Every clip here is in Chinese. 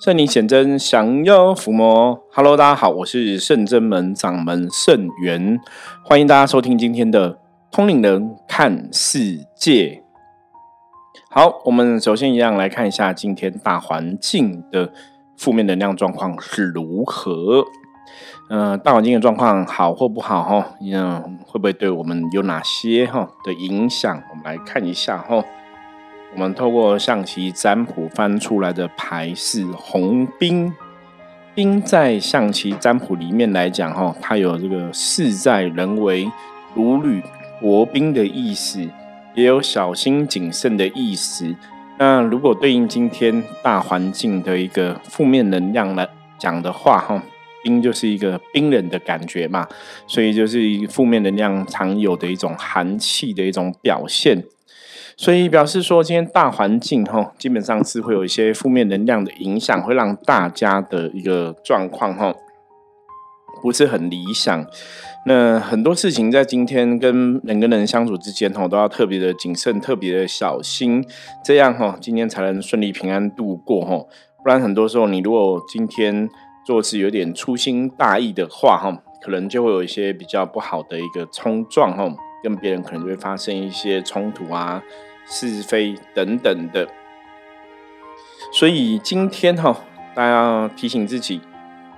圣灵显真，降妖伏魔。Hello，大家好，我是圣真门掌门圣元，欢迎大家收听今天的通灵人看世界。好，我们首先一样来看一下今天大环境的负面能量状况是如何。嗯，大环境的状况好或不好哈？嗯，会不会对我们有哪些哈的影响？我们来看一下哈。我们透过象棋占卜翻出来的牌是红兵，兵在象棋占卜里面来讲，哈，它有这个事在人为、如履薄冰的意思，也有小心谨慎的意思。那如果对应今天大环境的一个负面能量来讲的话，哈，冰就是一个冰冷的感觉嘛，所以就是负面能量常有的一种寒气的一种表现。所以表示说，今天大环境哈，基本上是会有一些负面能量的影响，会让大家的一个状况哈，不是很理想。那很多事情在今天跟人跟人相处之间哈，都要特别的谨慎，特别的小心，这样哈，今天才能顺利平安度过哈。不然很多时候，你如果今天做事有点粗心大意的话哈，可能就会有一些比较不好的一个冲撞哈，跟别人可能就会发生一些冲突啊。是非等等的，所以今天哈，大家提醒自己，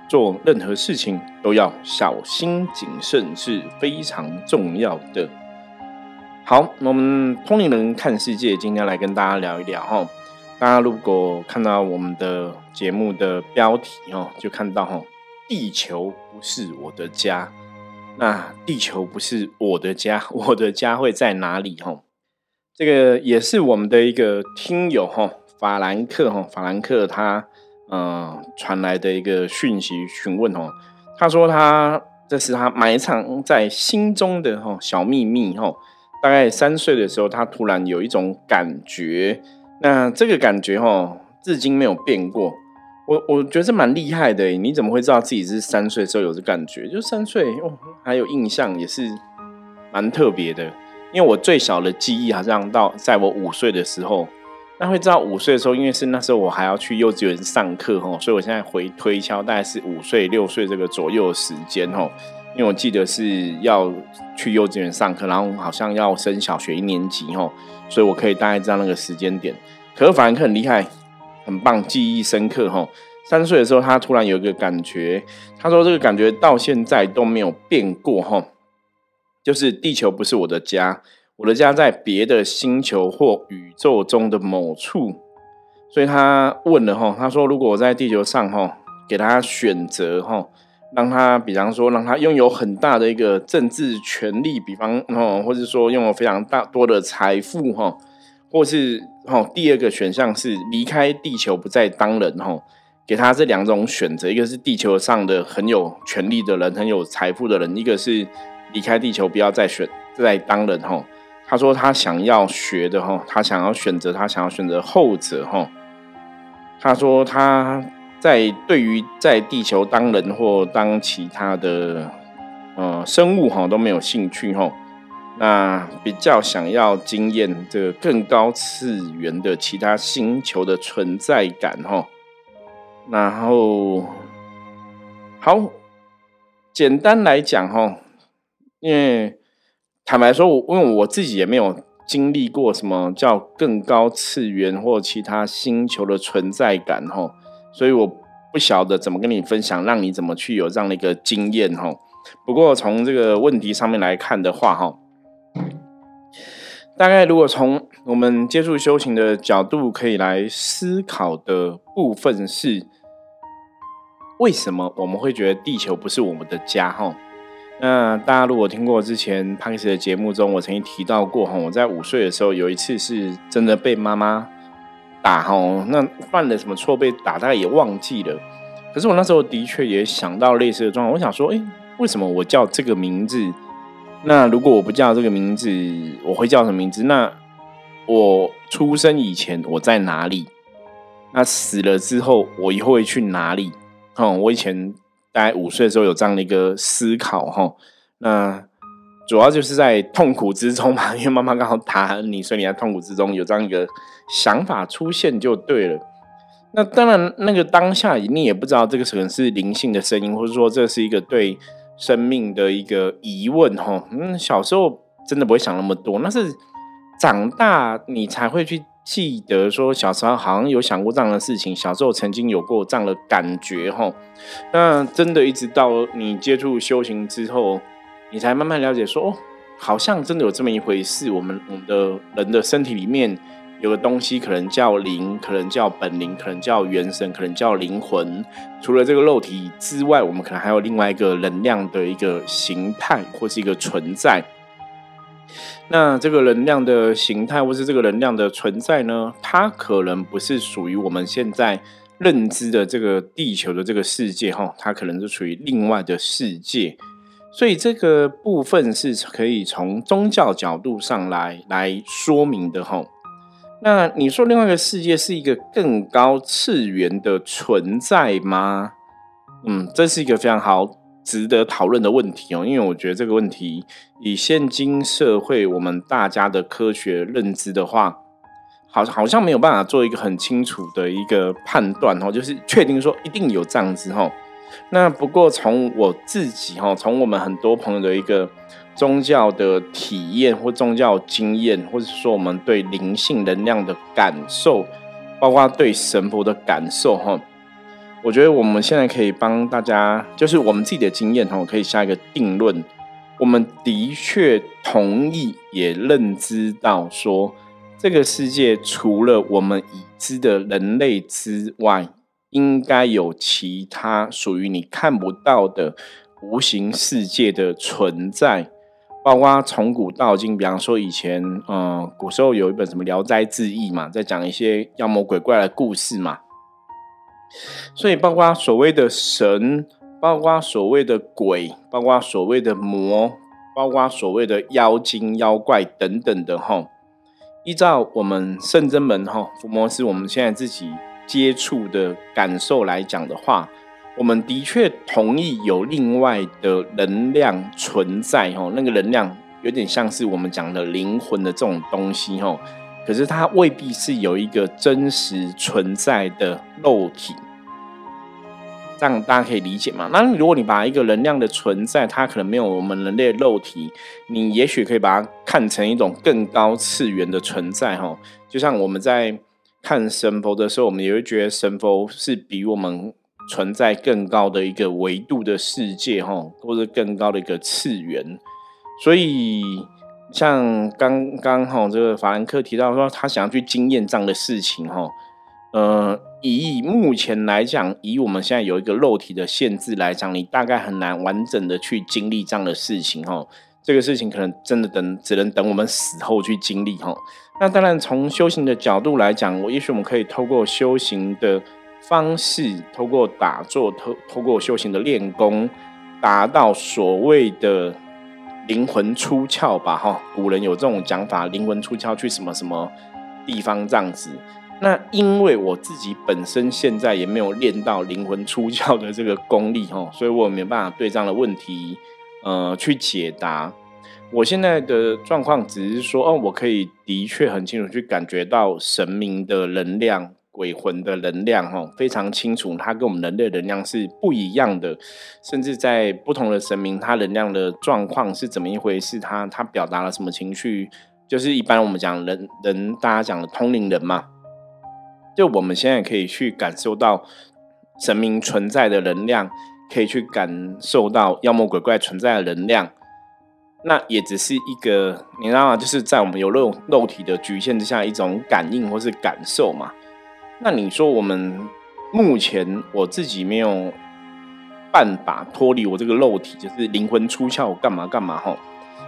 做任何事情都要小心谨慎，是非常重要的。好，我们通灵人看世界，今天来跟大家聊一聊哈。大家如果看到我们的节目的标题哦，就看到哈，地球不是我的家，那地球不是我的家，我的家会在哪里哈？这个也是我们的一个听友哈，法兰克哈，法兰克他嗯传来的一个讯息询问哦，他说他这是他埋藏在心中的哈小秘密哈，大概三岁的时候，他突然有一种感觉，那这个感觉哈至今没有变过，我我觉得蛮厉害的，你怎么会知道自己是三岁时候有这感觉？就三岁哦，还有印象也是蛮特别的。因为我最小的记忆好像到在我五岁的时候，那会知道五岁的时候，因为是那时候我还要去幼稚园上课吼，所以我现在回推敲大概是五岁六岁这个左右的时间吼，因为我记得是要去幼稚园上课，然后好像要升小学一年级吼，所以我可以大概知道那个时间点。可是法兰克很厉害，很棒，记忆深刻吼。三岁的时候，他突然有一个感觉，他说这个感觉到现在都没有变过吼。就是地球不是我的家，我的家在别的星球或宇宙中的某处。所以他问了哈，他说如果我在地球上哈，给他选择哈，让他比方说让他拥有很大的一个政治权利，比方哦，或者说拥有非常大多的财富哈，或是哈第二个选项是离开地球不再当人哈，给他这两种选择，一个是地球上的很有权力的人，很有财富的人，一个是。离开地球，不要再选再当人哈。他说他想要学的哈，他想要选择，他想要选择后者哈。他说他在对于在地球当人或当其他的呃生物哈都没有兴趣哈。那比较想要经验这个更高次元的其他星球的存在感哈。然后好，简单来讲哈。因为坦白说，我因为我自己也没有经历过什么叫更高次元或其他星球的存在感哈，所以我不晓得怎么跟你分享，让你怎么去有这样的一个经验哈。不过从这个问题上面来看的话哈，大概如果从我们接触修行的角度可以来思考的部分是，为什么我们会觉得地球不是我们的家哈？那大家如果听过之前潘克的节目中，我曾经提到过哈，我在五岁的时候有一次是真的被妈妈打哈，那犯了什么错被打，大概也忘记了。可是我那时候的确也想到类似的状况，我想说，哎，为什么我叫这个名字？那如果我不叫这个名字，我会叫什么名字？那我出生以前我在哪里？那死了之后我以后会去哪里？哦，我以前。大概五岁的时候有这样的一个思考哈，那主要就是在痛苦之中嘛，因为妈妈刚好打你，所以你在痛苦之中有这样一个想法出现就对了。那当然，那个当下你也不知道这个可能是灵性的声音，或者说这是一个对生命的一个疑问哈。嗯，小时候真的不会想那么多，那是长大你才会去记得说小时候好像有想过这样的事情，小时候曾经有过这样的感觉哈。那真的一直到你接触修行之后，你才慢慢了解说，哦，好像真的有这么一回事。我们我们的人的身体里面。有个东西可能叫灵，可能叫本灵，可能叫元神，可能叫灵魂。除了这个肉体之外，我们可能还有另外一个能量的一个形态，或是一个存在。那这个能量的形态，或是这个能量的存在呢？它可能不是属于我们现在认知的这个地球的这个世界，哈，它可能是属于另外的世界。所以这个部分是可以从宗教角度上来来说明的，哈。那你说另外一个世界是一个更高次元的存在吗？嗯，这是一个非常好、值得讨论的问题哦。因为我觉得这个问题，以现今社会我们大家的科学认知的话，好好像没有办法做一个很清楚的一个判断哦，就是确定说一定有这样子哦。那不过从我自己哈，从我们很多朋友的一个。宗教的体验或宗教经验，或者说我们对灵性能量的感受，包括对神佛的感受，哈，我觉得我们现在可以帮大家，就是我们自己的经验，哈，可以下一个定论。我们的确同意，也认知到说，这个世界除了我们已知的人类之外，应该有其他属于你看不到的无形世界的存在。包括从古到今，比方说以前，嗯，古时候有一本什么《聊斋志异》嘛，在讲一些妖魔鬼怪的故事嘛。所以，包括所谓的神，包括所谓的鬼，包括所谓的魔，包括所谓的妖精、妖怪等等的哈。依照我们圣真门哈伏魔师我们现在自己接触的感受来讲的话。我们的确同意有另外的能量存在，吼，那个能量有点像是我们讲的灵魂的这种东西，吼，可是它未必是有一个真实存在的肉体，这样大家可以理解吗？那如果你把一个能量的存在，它可能没有我们人类的肉体，你也许可以把它看成一种更高次元的存在，哈，就像我们在看神佛的时候，我们也会觉得神佛是比我们。存在更高的一个维度的世界，哈，或者更高的一个次元。所以，像刚刚哈这个法兰克提到说，他想要去经验这样的事情，哈，呃，以目前来讲，以我们现在有一个肉体的限制来讲，你大概很难完整的去经历这样的事情，哈。这个事情可能真的等，只能等我们死后去经历，哈。那当然，从修行的角度来讲，我也许我们可以透过修行的。方式透过打坐，透透过修行的练功，达到所谓的灵魂出窍吧。哈，古人有这种讲法，灵魂出窍去什么什么地方这样子。那因为我自己本身现在也没有练到灵魂出窍的这个功力，哈，所以我没办法对这样的问题，呃，去解答。我现在的状况只是说，哦，我可以的确很清楚去感觉到神明的能量。鬼魂的能量，哈，非常清楚，它跟我们人类能量是不一样的，甚至在不同的神明，它能量的状况是怎么一回事？它它表达了什么情绪？就是一般我们讲人人，大家讲的通灵人嘛，就我们现在可以去感受到神明存在的能量，可以去感受到妖魔鬼怪存在的能量，那也只是一个，你知道吗？就是在我们有肉肉体的局限之下，一种感应或是感受嘛。那你说，我们目前我自己没有办法脱离我这个肉体，就是灵魂出窍干嘛干嘛哈？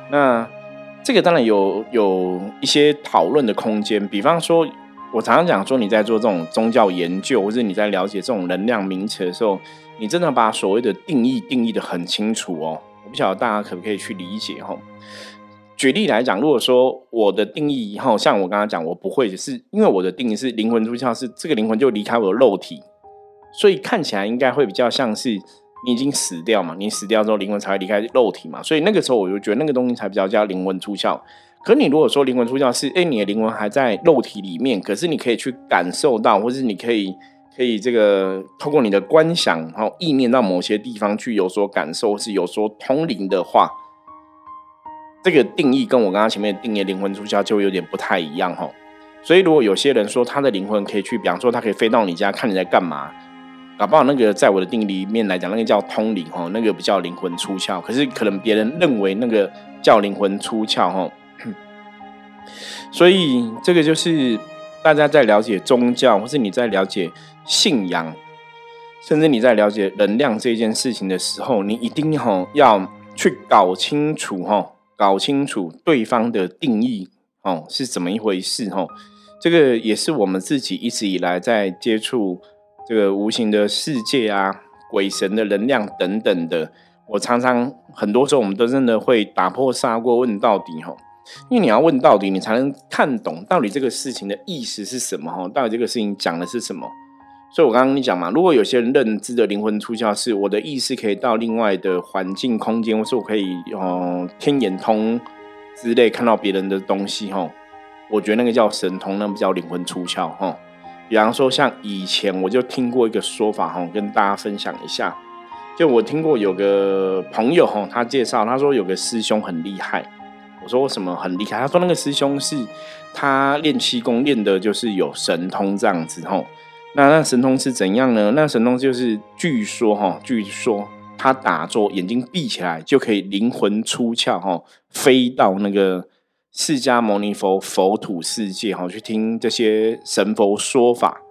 那这个当然有有一些讨论的空间。比方说，我常常讲说，你在做这种宗教研究，或者你在了解这种能量名词的时候，你真的把所谓的定义定义的很清楚哦。我不晓得大家可不可以去理解哈？举例来讲，如果说我的定义哈，像我刚刚讲，我不会，是因为我的定义是灵魂出窍，是这个灵魂就离开我的肉体，所以看起来应该会比较像是你已经死掉嘛，你死掉之后灵魂才会离开肉体嘛，所以那个时候我就觉得那个东西才比较叫灵魂出窍。可你如果说灵魂出窍是，哎，你的灵魂还在肉体里面，可是你可以去感受到，或是你可以可以这个透过你的观想，然后意念到某些地方去有所感受，或是有所通灵的话，这个定义跟我刚刚前面定义灵魂出窍就有点不太一样哈。所以如果有些人说他的灵魂可以去，比方说他可以飞到你家看你在干嘛，搞不好那个在我的定义里面来讲，那个叫通灵哈，那个不叫灵魂出窍。可是可能别人认为那个叫灵魂出窍哈。所以这个就是大家在了解宗教，或是你在了解信仰，甚至你在了解能量这件事情的时候，你一定哈要去搞清楚哈，搞清楚对方的定义哦是怎么一回事哦。这个也是我们自己一直以来在接触这个无形的世界啊、鬼神的能量等等的，我常常很多时候我们都真的会打破砂锅问到底哈。因为你要问到底，你才能看懂到底这个事情的意思是什么哈？到底这个事情讲的是什么？所以我刚刚跟你讲嘛，如果有些人认知的灵魂出窍是我的意识可以到另外的环境空间，或是我可以哦天眼通之类看到别人的东西吼，我觉得那个叫神通，那不叫灵魂出窍吼。比方说像以前我就听过一个说法哈，跟大家分享一下。就我听过有个朋友哈，他介绍他说有个师兄很厉害。我说为什么很厉害？他说那个师兄是他练气功练的，就是有神通这样子吼。那那神通是怎样呢？那神通就是据说哈，据说他打坐眼睛闭起来就可以灵魂出窍哈，飞到那个释迦牟尼佛佛土世界哈，去听这些神佛说法，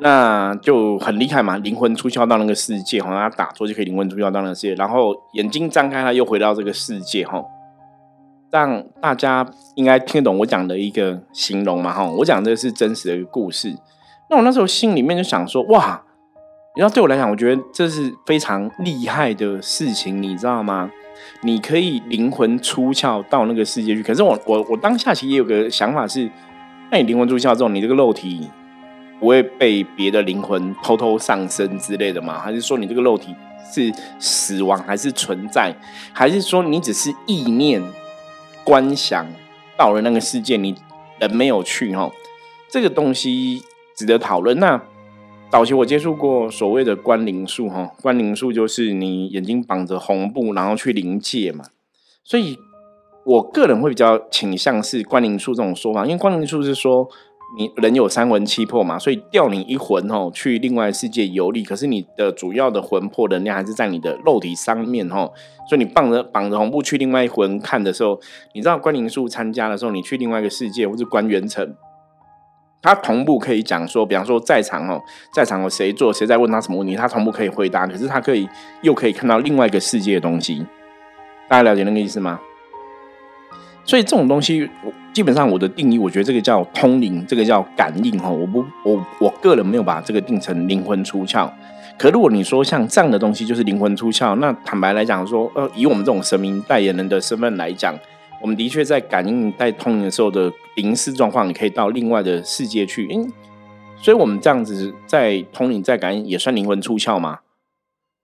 那就很厉害嘛。灵魂出窍到那个世界哈，他打坐就可以灵魂出窍到那个世界，然后眼睛张开，他又回到这个世界哈。让大家应该听得懂我讲的一个形容嘛？哈，我讲这个是真实的一个故事。那我那时候心里面就想说，哇，你知道对我来讲，我觉得这是非常厉害的事情，你知道吗？你可以灵魂出窍到那个世界去。可是我我我当下其实也有个想法是，那你灵魂出窍之后，你这个肉体不会被别的灵魂偷偷上升之类的吗？还是说你这个肉体是死亡，还是存在？还是说你只是意念？观想到了那个世界，你人没有去哈，这个东西值得讨论。那早期我接触过所谓的观灵术哈，观灵术就是你眼睛绑着红布，然后去灵界嘛。所以我个人会比较倾向是观灵术这种说法，因为观灵术是说。你人有三魂七魄嘛，所以调你一魂哦，去另外世界游历。可是你的主要的魂魄能量还是在你的肉体上面哦，所以你绑着绑着红布去另外一魂看的时候，你知道关灵术参加的时候，你去另外一个世界或是关元城，他同步可以讲说，比方说在场哦，在场有谁做谁在问他什么问题，他同步可以回答。可是他可以又可以看到另外一个世界的东西，大家了解那个意思吗？所以这种东西，基本上我的定义，我觉得这个叫通灵，这个叫感应哈。我不，我我个人没有把这个定成灵魂出窍。可如果你说像这样的东西就是灵魂出窍，那坦白来讲说，呃，以我们这种神明代言人的身份来讲，我们的确在感应带通灵的时候的灵视状况，你可以到另外的世界去。嗯，所以我们这样子在通灵在感应也算灵魂出窍吗？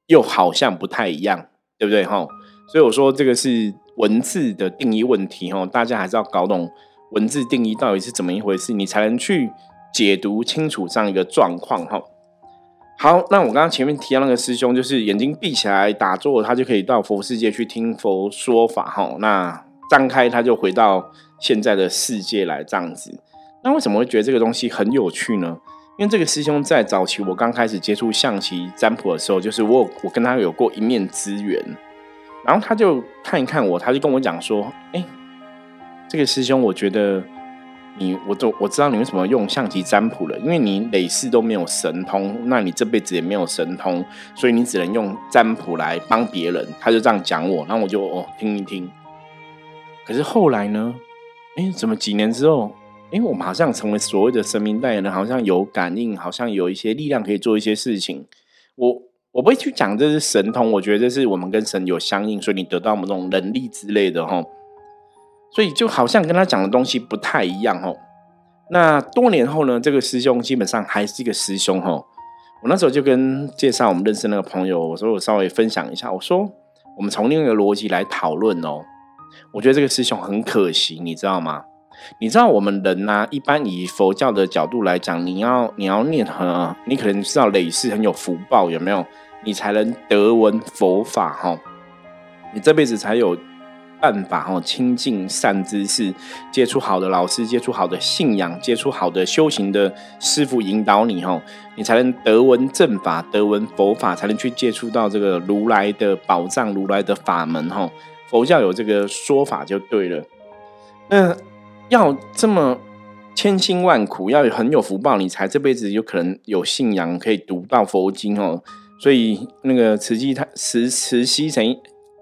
又好像不太一样，对不对哈？所以我说这个是。文字的定义问题，哈，大家还是要搞懂文字定义到底是怎么一回事，你才能去解读清楚这样一个状况，哈。好，那我刚刚前面提到那个师兄，就是眼睛闭起来打坐，他就可以到佛世界去听佛说法，哈。那张开他就回到现在的世界来，这样子。那为什么会觉得这个东西很有趣呢？因为这个师兄在早期我刚开始接触象棋占卜的时候，就是我我跟他有过一面之缘。然后他就看一看我，他就跟我讲说：“哎，这个师兄，我觉得你，我都我知道你为什么用象棋占卜了，因为你累世都没有神通，那你这辈子也没有神通，所以你只能用占卜来帮别人。”他就这样讲我，然后我就哦听一听。可是后来呢？哎，怎么几年之后，哎，我们好像成为所谓的神明代言人，好像有感应，好像有一些力量可以做一些事情。我。我不会去讲这是神通，我觉得这是我们跟神有相应，所以你得到某种能力之类的哈。所以就好像跟他讲的东西不太一样哦。那多年后呢，这个师兄基本上还是一个师兄哈。我那时候就跟介绍我们认识那个朋友，我说我稍微分享一下，我说我们从另一个逻辑来讨论哦。我觉得这个师兄很可惜，你知道吗？你知道我们人呐，一般以佛教的角度来讲，你要你要念很，你可能知道累世很有福报，有没有？你才能得闻佛法哈，你这辈子才有办法哈，亲近善知识，接触好的老师，接触好的信仰，接触好的修行的师傅引导你哈，你才能得闻正法，得闻佛法，才能去接触到这个如来的宝藏，如来的法门哈。佛教有这个说法就对了。那要这么千辛万苦，要很有福报，你才这辈子有可能有信仰，可以读到佛经哦。所以那个慈禧他慈慈禧曾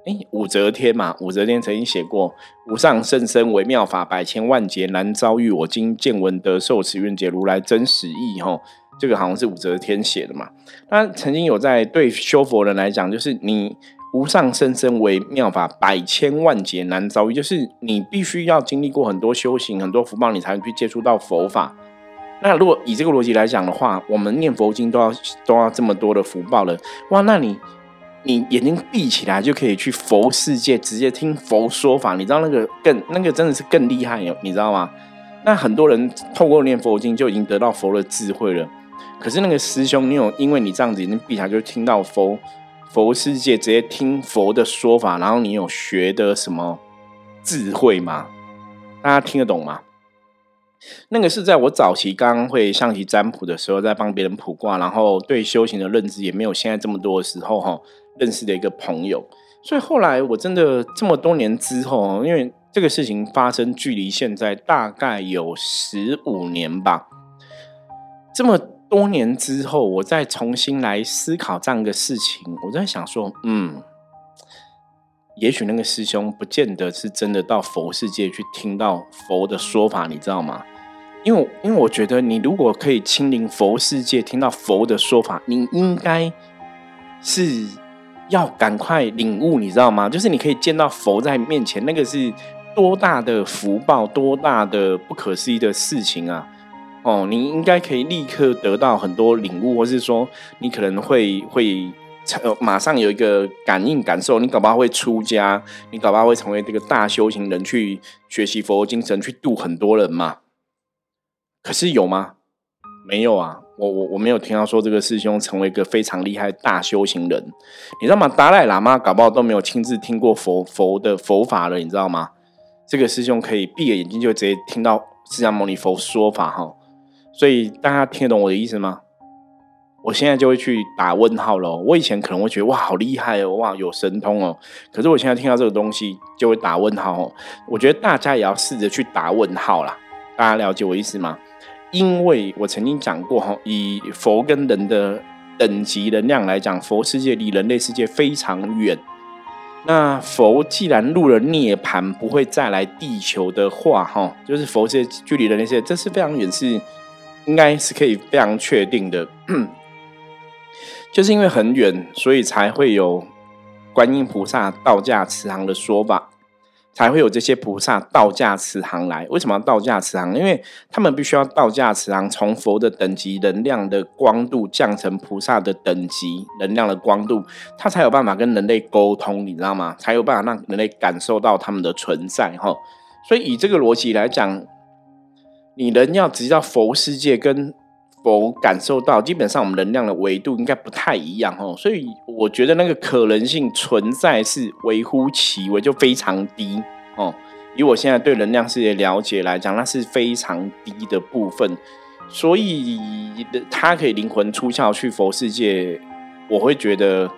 哎武则天嘛，武则天曾经写过“无上甚深微妙法，百千万劫难遭遇。我今见闻得受持愿解如来真实意”哈，这个好像是武则天写的嘛。那曾经有在对修佛人来讲，就是你无上甚深微妙法，百千万劫难遭遇，就是你必须要经历过很多修行、很多福报，你才能去接触到佛法。那如果以这个逻辑来讲的话，我们念佛经都要都要这么多的福报了，哇！那你你眼睛闭起来就可以去佛世界直接听佛说法，你知道那个更那个真的是更厉害哟，你知道吗？那很多人透过念佛经就已经得到佛的智慧了，可是那个师兄，你有因为你这样子眼睛闭起来就听到佛佛世界直接听佛的说法，然后你有学的什么智慧吗？大家听得懂吗？那个是在我早期刚会象棋占卜的时候，在帮别人卜卦，然后对修行的认知也没有现在这么多的时候哈，认识的一个朋友。所以后来我真的这么多年之后，因为这个事情发生距离现在大概有十五年吧，这么多年之后，我再重新来思考这样一个事情，我在想说，嗯，也许那个师兄不见得是真的到佛世界去听到佛的说法，你知道吗？因为，因为我觉得你如果可以亲临佛世界，听到佛的说法，你应该是要赶快领悟，你知道吗？就是你可以见到佛在面前，那个是多大的福报，多大的不可思议的事情啊！哦，你应该可以立刻得到很多领悟，或是说你可能会会马上有一个感应感受，你搞不好会出家，你搞不好会成为这个大修行人，去学习佛精神，去度很多人嘛。可是有吗？没有啊！我我我没有听到说这个师兄成为一个非常厉害大修行人，你知道吗？达赖喇嘛搞不好都没有亲自听过佛佛的佛法了，你知道吗？这个师兄可以闭着眼睛就直接听到释迦牟尼佛说法哈，所以大家听得懂我的意思吗？我现在就会去打问号了。我以前可能会觉得哇好厉害哦，哇有神通哦，可是我现在听到这个东西就会打问号。我觉得大家也要试着去打问号啦，大家了解我意思吗？因为我曾经讲过哈，以佛跟人的等级能量来讲，佛世界离人类世界非常远。那佛既然入了涅盘，不会再来地球的话，哈，就是佛世界距离人类世界，这是非常远，是应该是可以非常确定的。就是因为很远，所以才会有观音菩萨道驾慈航的说法。才会有这些菩萨道驾慈航来。为什么要道驾慈航？因为他们必须要道驾慈航，从佛的等级能量的光度降成菩萨的等级能量的光度，他才有办法跟人类沟通，你知道吗？才有办法让人类感受到他们的存在。哈，所以以这个逻辑来讲，你人要直接到佛世界跟。否感受到，基本上我们能量的维度应该不太一样哦，所以我觉得那个可能性存在是微乎其微，就非常低哦。以我现在对能量世界了解来讲，那是非常低的部分，所以他可以灵魂出窍去佛世界，我会觉得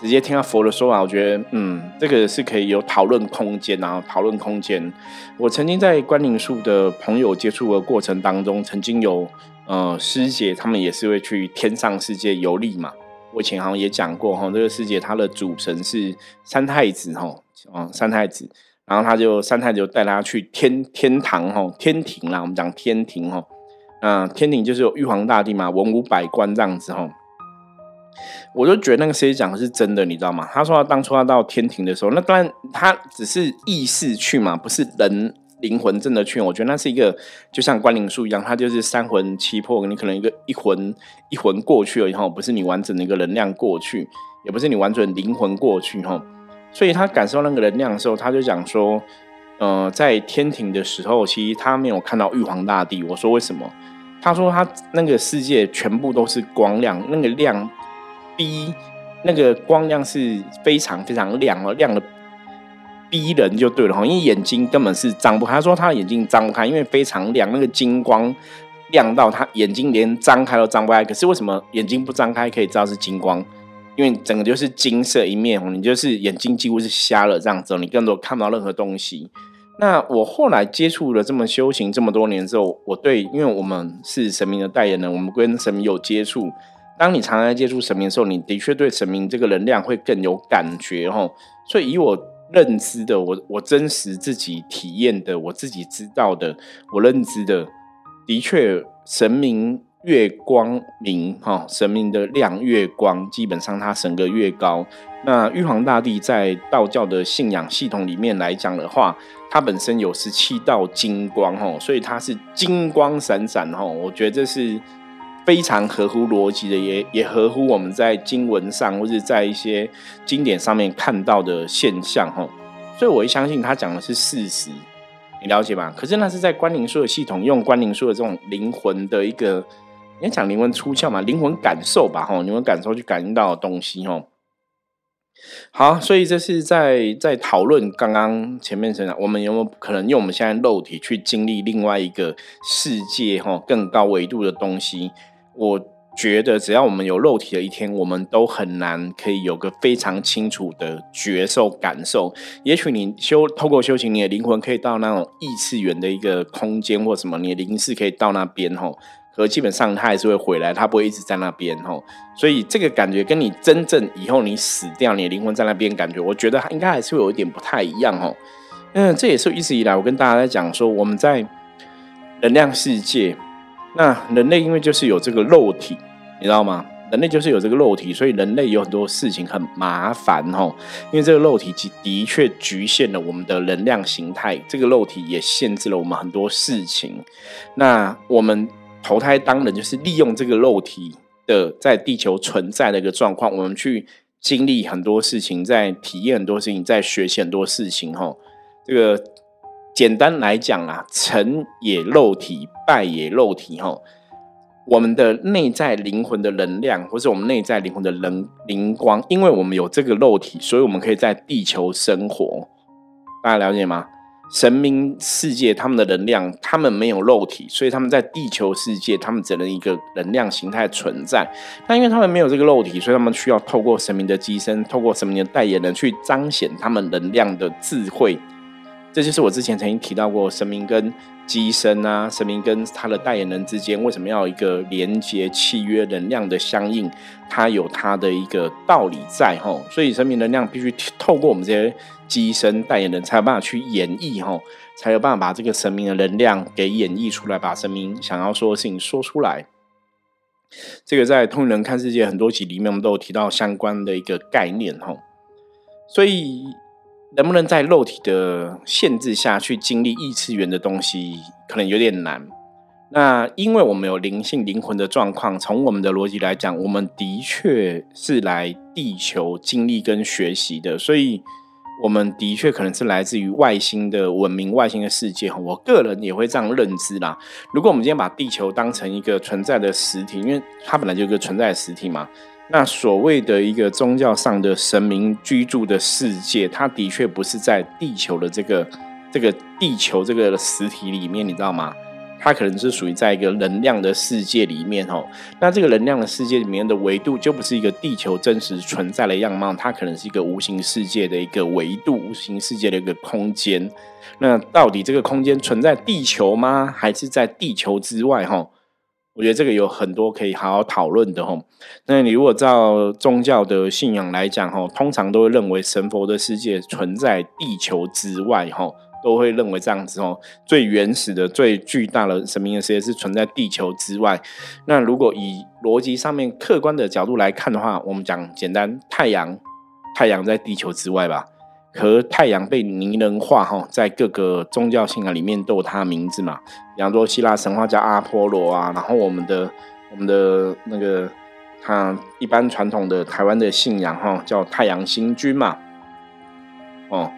直接听到佛的说法，我觉得嗯，这个是可以有讨论空间啊，讨论空间。我曾经在关灵树的朋友接触的过程当中，曾经有。呃，师姐他们也是会去天上世界游历嘛。我以前好像也讲过哈，这个世界它的主神是三太子哈，啊三太子，然后他就三太子就带他去天天堂哈，天庭啦，我们讲天庭哈，啊天庭就是有玉皇大帝嘛，文武百官这样子哈。我就觉得那个师姐讲的是真的，你知道吗？他说他当初他到天庭的时候，那当然他只是意识去嘛，不是人。灵魂真的去，我觉得那是一个就像关灵术一样，它就是三魂七魄，你可能一个一魂一魂过去了以后，不是你完整的一个能量过去，也不是你完整灵魂过去哈。所以他感受那个能量的时候，他就讲说，呃，在天庭的时候，其实他没有看到玉皇大帝。我说为什么？他说他那个世界全部都是光亮，那个亮逼那个光亮是非常非常亮哦，亮的逼人就对了哈，因为眼睛根本是张不开。他说他的眼睛张不开，因为非常亮，那个金光亮到他眼睛连张开都张不开。可是为什么眼睛不张开可以知道是金光？因为整个就是金色一面你就是眼睛几乎是瞎了这样子，你更多看不到任何东西。那我后来接触了这么修行这么多年之后，我对，因为我们是神明的代言人，我们跟神明有接触。当你常常接触神明的时候，你的确对神明这个能量会更有感觉哈。所以以我认知的，我我真实自己体验的，我自己知道的，我认知的，的确神明。越光明哈，神明的亮越光，基本上它神格越高。那玉皇大帝在道教的信仰系统里面来讲的话，它本身有十七道金光哈，所以它是金光闪闪哈。我觉得这是非常合乎逻辑的，也也合乎我们在经文上或者在一些经典上面看到的现象哈。所以我一相信他讲的是事实，你了解吗？可是那是在关灵术的系统用关灵术的这种灵魂的一个。你要讲灵魂出窍嘛？灵魂感受吧，吼，灵魂感受去感应到的东西，吼。好，所以这是在在讨论刚刚前面讲，我们有没有可能用我们现在肉体去经历另外一个世界，吼，更高维度的东西？我觉得只要我们有肉体的一天，我们都很难可以有个非常清楚的觉受感受。也许你修透过修行，你的灵魂可以到那种异次元的一个空间或什么，你的灵视可以到那边，吼。而基本上他还是会回来，他不会一直在那边吼，所以这个感觉跟你真正以后你死掉，你的灵魂在那边感觉，我觉得应该还是会有一点不太一样吼。嗯，这也是一直以来我跟大家在讲说，我们在能量世界，那人类因为就是有这个肉体，你知道吗？人类就是有这个肉体，所以人类有很多事情很麻烦哦，因为这个肉体的确局限了我们的能量形态，这个肉体也限制了我们很多事情。那我们。投胎当人就是利用这个肉体的在地球存在的一个状况，我们去经历很多事情，在体验很多事情，在学习很多事情。哈，这个简单来讲啊，成也肉体，败也肉体。哈，我们的内在灵魂的能量，或是我们内在灵魂的能灵光，因为我们有这个肉体，所以我们可以在地球生活。大家了解吗？神明世界，他们的能量，他们没有肉体，所以他们在地球世界，他们只能一个能量形态存在。那因为他们没有这个肉体，所以他们需要透过神明的机身，透过神明的代言人去彰显他们能量的智慧。这就是我之前曾经提到过，神明跟机身啊，神明跟他的代言人之间为什么要一个连接契约能量的相应？它有它的一个道理在吼，所以神明能量必须透过我们这些。机身代言人才有办法去演绎吼，才有办法把这个神明的能量给演绎出来，把神明想要说的事情说出来。这个在《通人看世界》很多集里面，我们都有提到相关的一个概念吼。所以，能不能在肉体的限制下去经历异次元的东西，可能有点难。那因为我们有灵性灵魂的状况，从我们的逻辑来讲，我们的确是来地球经历跟学习的，所以。我们的确可能是来自于外星的文明、外星的世界哈，我个人也会这样认知啦。如果我们今天把地球当成一个存在的实体，因为它本来就一个存在的实体嘛，那所谓的一个宗教上的神明居住的世界，它的确不是在地球的这个这个地球这个实体里面，你知道吗？它可能是属于在一个能量的世界里面哦，那这个能量的世界里面的维度就不是一个地球真实存在的样貌，它可能是一个无形世界的一个维度，无形世界的一个空间。那到底这个空间存在地球吗？还是在地球之外？哈，我觉得这个有很多可以好好讨论的吼。那你如果照宗教的信仰来讲吼，通常都会认为神佛的世界存在地球之外吼。都会认为这样子哦，最原始的、最巨大的神明的世界是存在地球之外。那如果以逻辑上面客观的角度来看的话，我们讲简单，太阳，太阳在地球之外吧？和太阳被拟人化哈，在各个宗教信仰里面都有它的名字嘛。比方说希腊神话叫阿波罗啊，然后我们的我们的那个，他一般传统的台湾的信仰哈，叫太阳星君嘛。哦，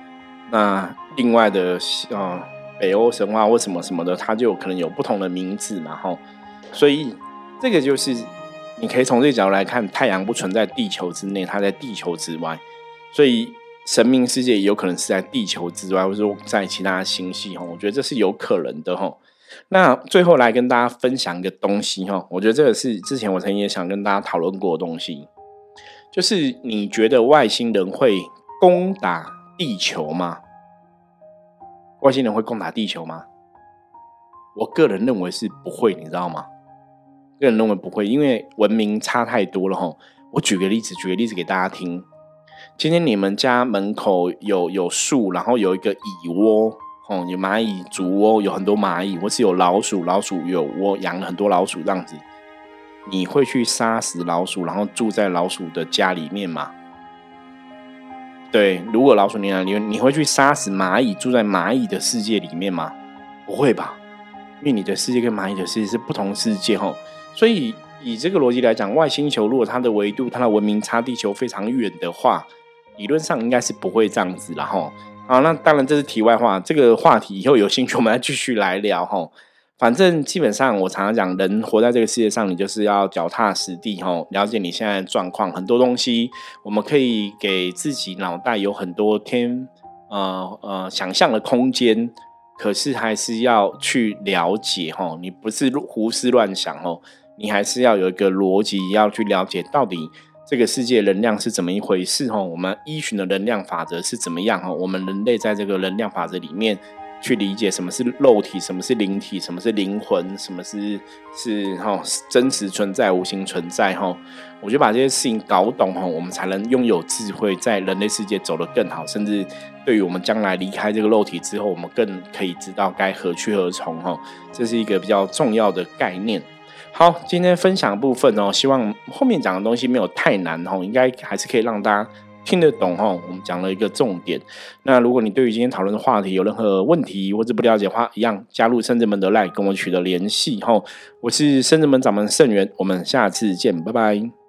那。另外的啊北欧神话或什么什么的，它就可能有不同的名字嘛，哈。所以这个就是你可以从这个角度来看，太阳不存在地球之内，它在地球之外，所以神明世界也有可能是在地球之外，或者说在其他星系，吼。我觉得这是有可能的，吼。那最后来跟大家分享一个东西哈，我觉得这个是之前我曾经也想跟大家讨论过的东西，就是你觉得外星人会攻打地球吗？外星人会攻打地球吗？我个人认为是不会，你知道吗？个人认为不会，因为文明差太多了哈。我举个例子，举个例子给大家听。今天你们家门口有有树，然后有一个蚁窝。哦，有蚂蚁竹窝，有很多蚂蚁，或是有老鼠，老鼠有窝，养了很多老鼠这样子。你会去杀死老鼠，然后住在老鼠的家里面吗？对，如果老鼠你你你会去杀死蚂蚁，住在蚂蚁的世界里面吗？不会吧，因为你的世界跟蚂蚁的世界是不同世界哦。所以以这个逻辑来讲，外星球如果它的维度、它的文明差地球非常远的话，理论上应该是不会这样子，然后。好，那当然这是题外话。这个话题以后有兴趣，我们再继续来聊哈。反正基本上，我常常讲，人活在这个世界上，你就是要脚踏实地哈，了解你现在的状况。很多东西，我们可以给自己脑袋有很多天呃呃想象的空间，可是还是要去了解哈。你不是胡思乱想哦，你还是要有一个逻辑，要去了解到底。这个世界能量是怎么一回事？哈，我们依循的能量法则是怎么样？哈，我们人类在这个能量法则里面去理解什么是肉体，什么是灵体，什么是灵魂，什么是是哈真实存在、无形存在？哈，我就把这些事情搞懂，哈，我们才能拥有智慧，在人类世界走得更好，甚至对于我们将来离开这个肉体之后，我们更可以知道该何去何从。哈，这是一个比较重要的概念。好，今天分享的部分哦，希望后面讲的东西没有太难哦，应该还是可以让大家听得懂哦。我们讲了一个重点。那如果你对于今天讨论的话题有任何问题或者不了解的话，一样加入圣子门的来跟我取得联系哦。我是圣子门掌门圣元，我们下次见，拜拜。